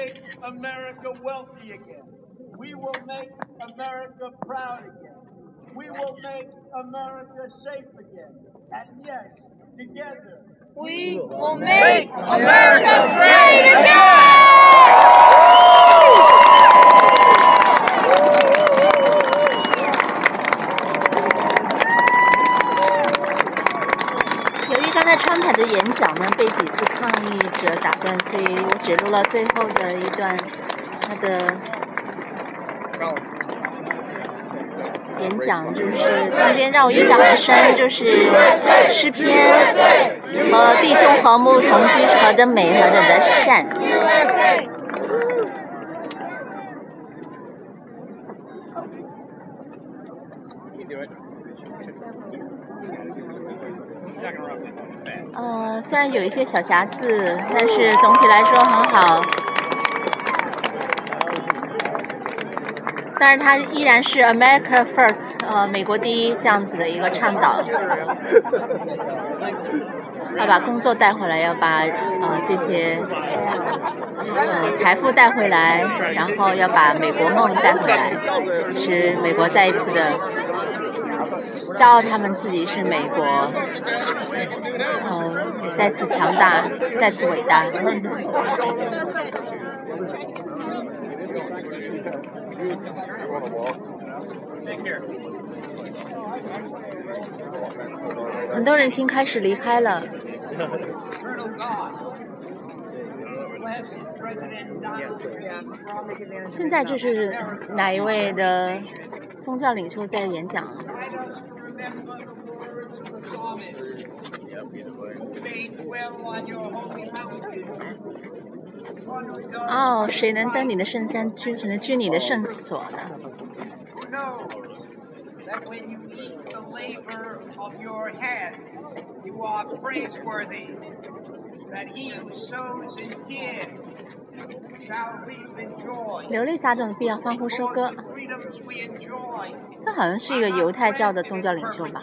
make America wealthy again. We will make America proud again. We will make America safe again. And yes, together, We will make America great again! 讲呢被几次抗议者打断，所以我只录了最后的一段他的演讲，就是中间让我印象很深，就是诗篇和弟兄和睦同居和的美和等的善。呃，虽然有一些小瑕疵，但是总体来说很好。但是它依然是 America First，呃，美国第一这样子的一个倡导。要把工作带回来，要把呃这些呃财富带回来，然后要把美国梦带回来，使美国再一次的骄傲，他们自己是美国，呃，再次强大再次伟大。很多人已经开始离开了。现在这是哪一位的宗教领袖在演讲？哦，谁能登你的圣山居？谁能居你的圣所呢？流泪撒种的必要欢呼收割。这好像是一个犹太教的宗教领袖吧？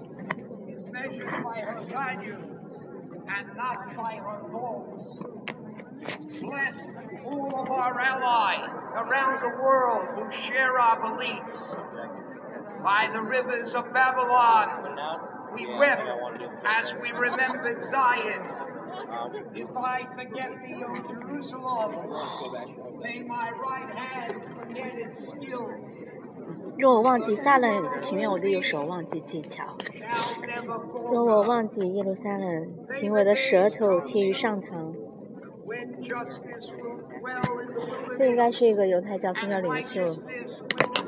is measured by her values and not by her faults. Bless all of our allies around the world who share our beliefs. By the rivers of Babylon, we wept as we remembered Zion. If I forget thee, O Jerusalem, may my right hand forget its skill. 若我忘记撒冷，情愿我的右手忘记技巧；若我忘记耶路撒冷，请我的舌头贴于上膛。这应该是一个犹太教宗教领袖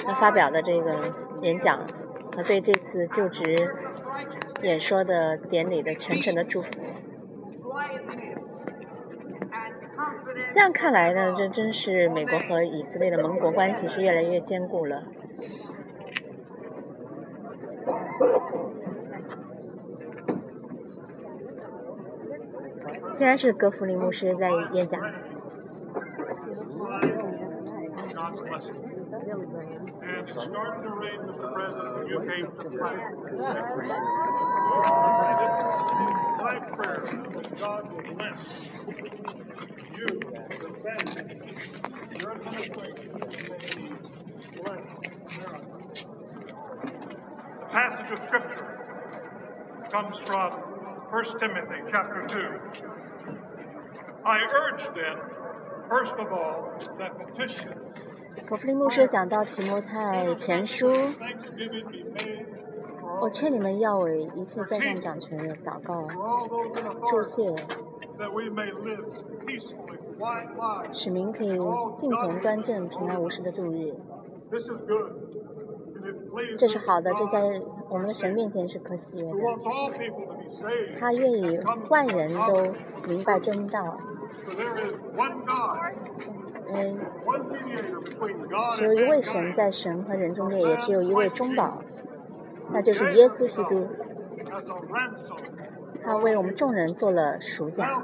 他发表的这个演讲和对这次就职演说的典礼的全程的祝福。这样看来呢，这真是美国和以色列的盟国关系是越来越坚固了。现在是格弗林牧师在演讲。The passage of scripture comes from 1 Timothy chapter 2. I urge then, first of all, that petition. 我弗林牧师讲到提摩太前书，我劝你们要为一切在上掌权的祷告、祝谢，使民可以敬虔端正、平安无事的度日。这是好的，这在我们的神面前是可喜悦的。他愿意万人都明白真道。嗯，只有一位神在神和人中间，也只有一位中保，那就是耶稣基督。他为我们众人做了赎价。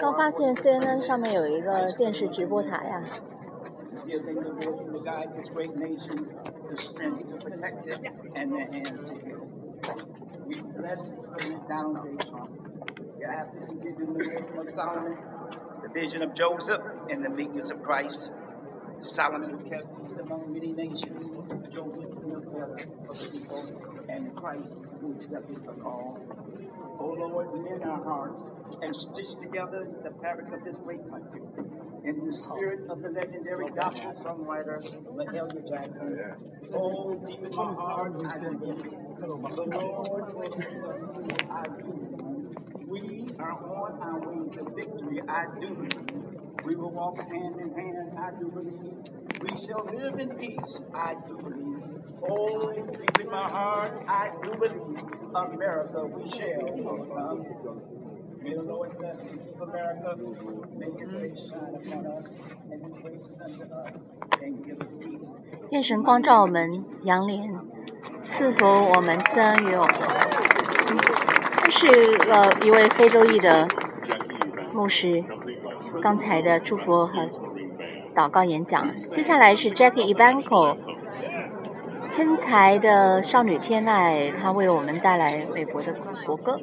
刚发现 CNN 上面有一个电视直播台呀。The Lord to guide this great nation the strength to protect it and the hands to heal. We bless putting it down day Trump. You have to give him the wisdom of Solomon, the vision of Joseph, and the meekness of Christ. Solomon who kept peace among many nations, Joseph who of the people, and Christ who accepted the call. O Lord, mend our hearts and stitch together the fabric of this great country. In the spirit of the legendary gospel songwriter Mahalia Jackson. Oh, deep in my heart, I. The Lord will. I do We are on our way to victory. I do believe. We will walk hand in hand. I do believe. We shall live in peace. I do believe. Oh, deep in my heart, I do believe. America, we shall overcome. May the Lord bless and keep America. Make His face shine upon us and His grace unto us, and give us peace. 愿神光照我们杨连，赐福我们，赐恩于我们。 是呃一位非洲裔的牧师刚才的祝福和祷告演讲。接下来是 Jackie Evanco，天才的少女天籁，她为我们带来美国的国歌。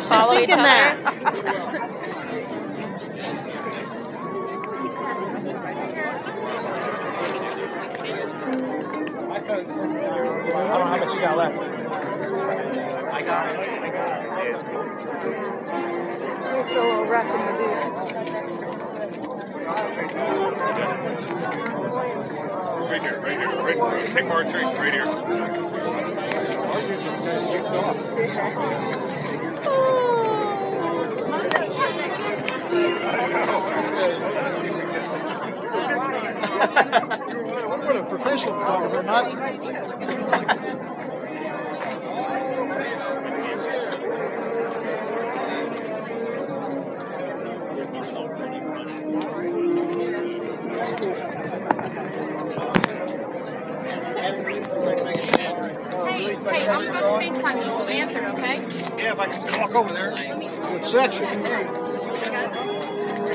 Things I where you was just follow each thinking other. that. I don't know how much you got left. I got it, I got it. It's cool. It's a little rough in the boots. Right here, right here, right here. Take more drink, right here. What a professional photographer, not. Hey, hey, I'm supposed to FaceTime you. We'll answer, okay? Yeah, if I can walk over there. What section?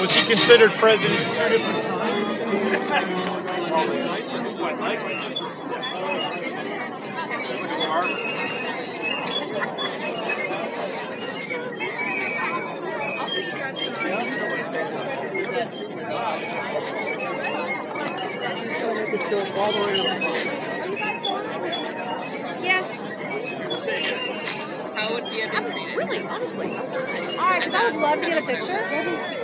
was he considered president two different times? How would you have treated? Really, honestly. All right, because I would love to get a picture.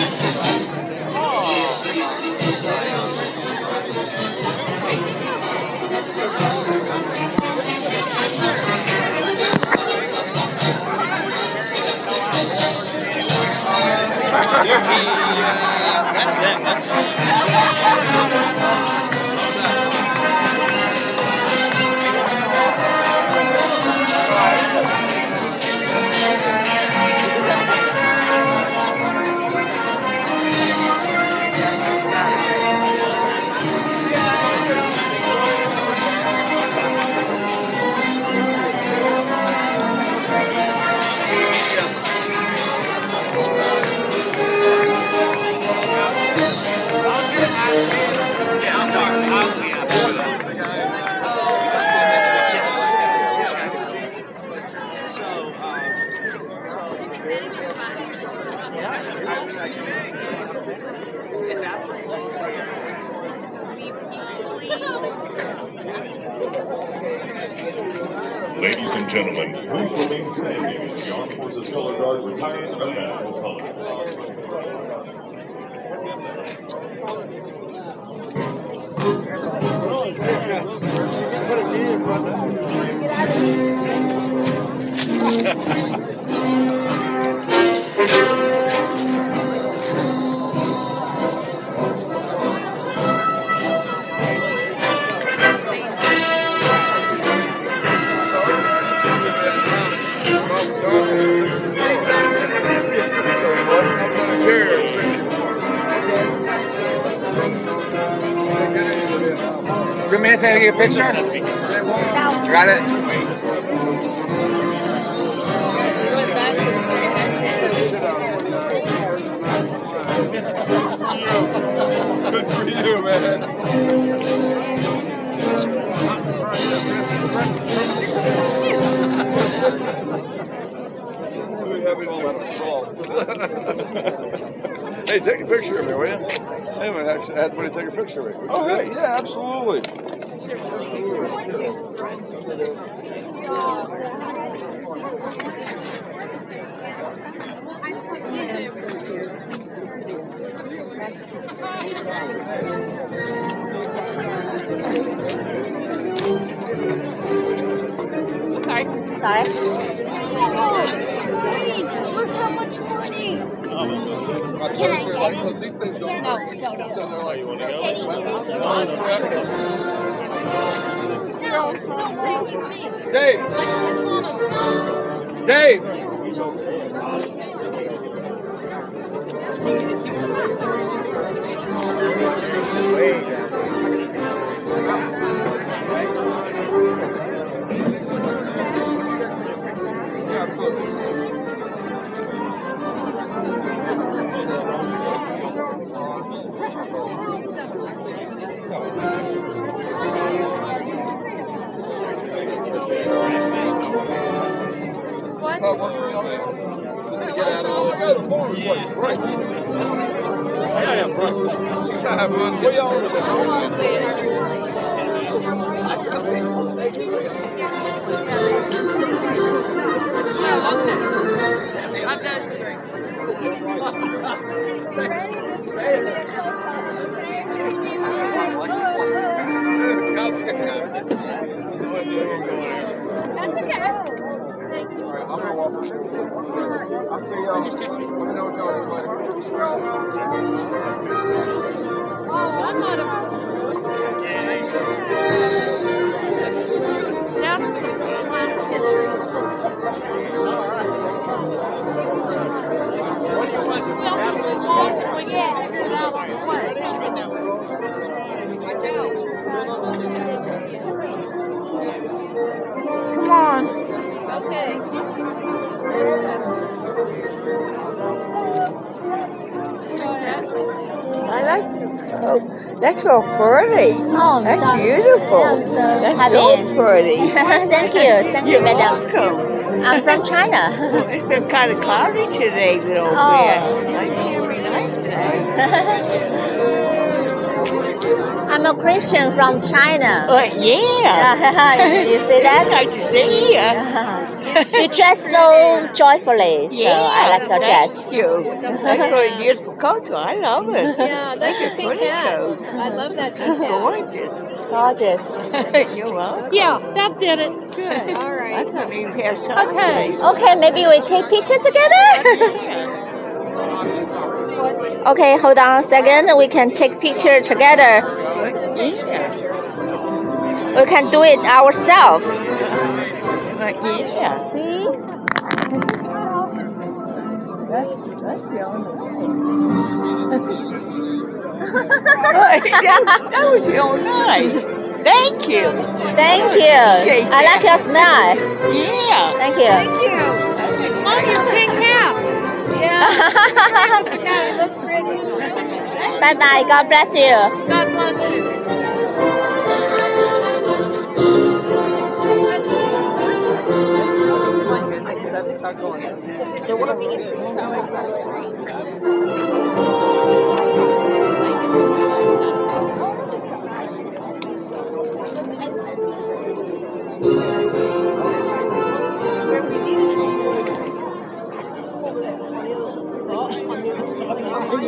and balances. Uh, that's them. That's Three a picture? Got it? Good for you, man. Hey, take a picture of me, will you? Hey, man, actually, I had somebody take a picture of me. Oh, hey, yeah, absolutely. Sorry. Sorry. Look how much money. Can I get it? No, no, no. So they're like, you want to go? No, it's still taking me. Dave, Like, it's on a. Dave. Yeah, out of all this. Right. Yeah, yeah, right. You gotta have fun. What y'all doing? That's okay. Alright, I'm gonna walk. I'll see y'all. Let me know what y'all do later. Oh, I'm not a. That's the last history. Well, we walk and we out way. Oh, that's so pretty. Oh, That's so, beautiful. I'm so That's happy. so pretty. Thank you. Thank you, You're madam. welcome. I'm from China. It's been kind of cloudy today, little Oh. bit. It'll nice today. I'm a Christian from China. But yeah. you see that? To see you. you dress so joyfully, so Yeah, I like your dress. Thank you. That's really beautiful coat. I love it. Yeah, that's a pink coat. I love that That's gorgeous. Gorgeous. You're welcome. Yeah, that did it. Good. All right. I thought you have something. Okay. Okay, maybe we take picture together. Yeah. okay, hold on a second. We can take picture together. Yeah. We can do it ourselves. But yeah. See? That's, that's beyond that, that was real nice. Thank you. Thank you. I like your smile. Yeah. Thank you. Thank you. Love your pink bye bye. God bless you. God bless you. So what